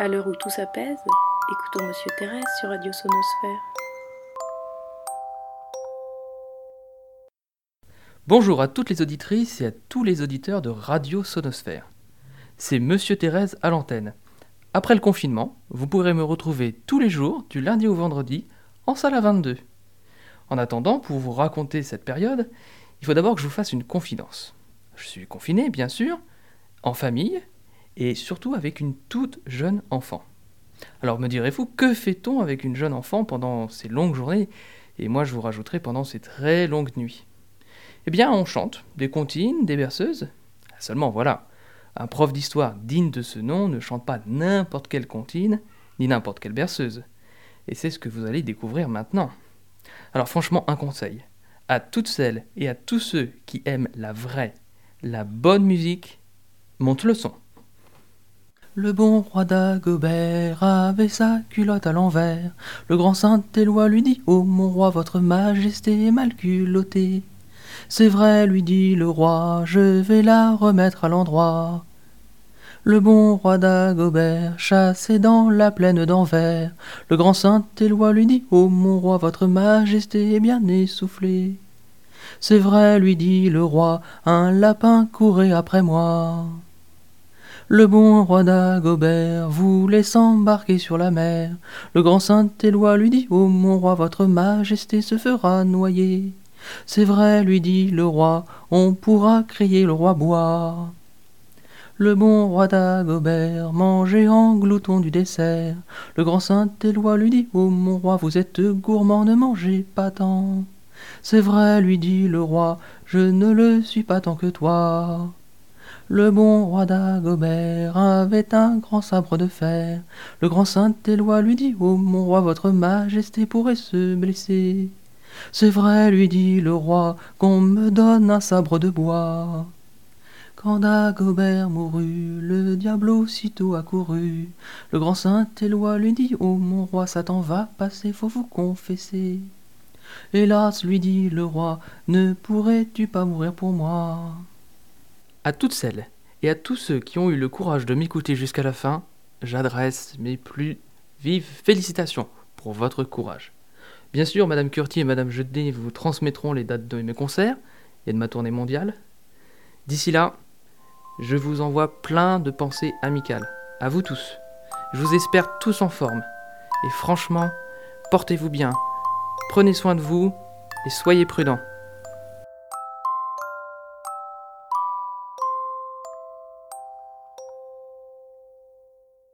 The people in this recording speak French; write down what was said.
À l'heure où tout s'apaise, écoutons Monsieur Thérèse sur Radio Sonosphère. Bonjour à toutes les auditrices et à tous les auditeurs de Radio Sonosphère. C'est Monsieur Thérèse à l'antenne. Après le confinement, vous pourrez me retrouver tous les jours, du lundi au vendredi, en salle à 22. En attendant, pour vous raconter cette période, il faut d'abord que je vous fasse une confidence. Je suis confiné, bien sûr, en famille, et surtout avec une toute jeune enfant. Alors me direz-vous, que fait-on avec une jeune enfant pendant ces longues journées, et moi je vous rajouterai pendant ces très longues nuits Eh bien, on chante, des comptines, des berceuses. Seulement voilà, un prof d'histoire digne de ce nom ne chante pas n'importe quelle comptine, ni n'importe quelle berceuse. Et c'est ce que vous allez découvrir maintenant. Alors franchement, un conseil. À toutes celles et à tous ceux qui aiment la vraie, la bonne musique, monte le son. Le bon roi d'Agobert avait sa culotte à l'envers. Le grand Saint-Éloi lui dit Ô mon roi, votre majesté est mal culottée. C'est vrai, lui dit le roi, je vais la remettre à l'endroit. Le bon roi d'Agobert chassait dans la plaine d'Anvers. Le grand Saint-Éloi lui dit Ô mon roi, votre majesté est bien essoufflée. C'est vrai, lui dit le roi, un lapin courait après moi. Le bon roi d'Agobert voulait s'embarquer sur la mer. Le grand Saint-Éloi lui dit Ô mon roi, votre majesté se fera noyer. C'est vrai, lui dit le roi, on pourra crier le roi boire. Le bon roi d'Agobert mangeait en glouton du dessert. Le grand Saint-Éloi lui dit Ô mon roi, vous êtes gourmand, ne mangez pas tant. C'est vrai, lui dit le roi, je ne le suis pas tant que toi. Le bon roi d'Agobert avait un grand sabre de fer. Le grand Saint-Éloi lui dit Ô mon roi, votre majesté pourrait se blesser. C'est vrai, lui dit le roi, qu'on me donne un sabre de bois. Quand Dagobert mourut, le diable aussitôt accourut. Le grand Saint-Éloi lui dit Ô mon roi, Satan va passer, faut vous confesser. Hélas, lui dit le roi, ne pourrais-tu pas mourir pour moi? À toutes celles et à tous ceux qui ont eu le courage de m'écouter jusqu'à la fin, j'adresse mes plus vives félicitations pour votre courage. Bien sûr, Madame Curti et Madame Jeudé vous transmettront les dates de mes concerts et de ma tournée mondiale. D'ici là, je vous envoie plein de pensées amicales. À vous tous. Je vous espère tous en forme. Et franchement, portez-vous bien. Prenez soin de vous et soyez prudents.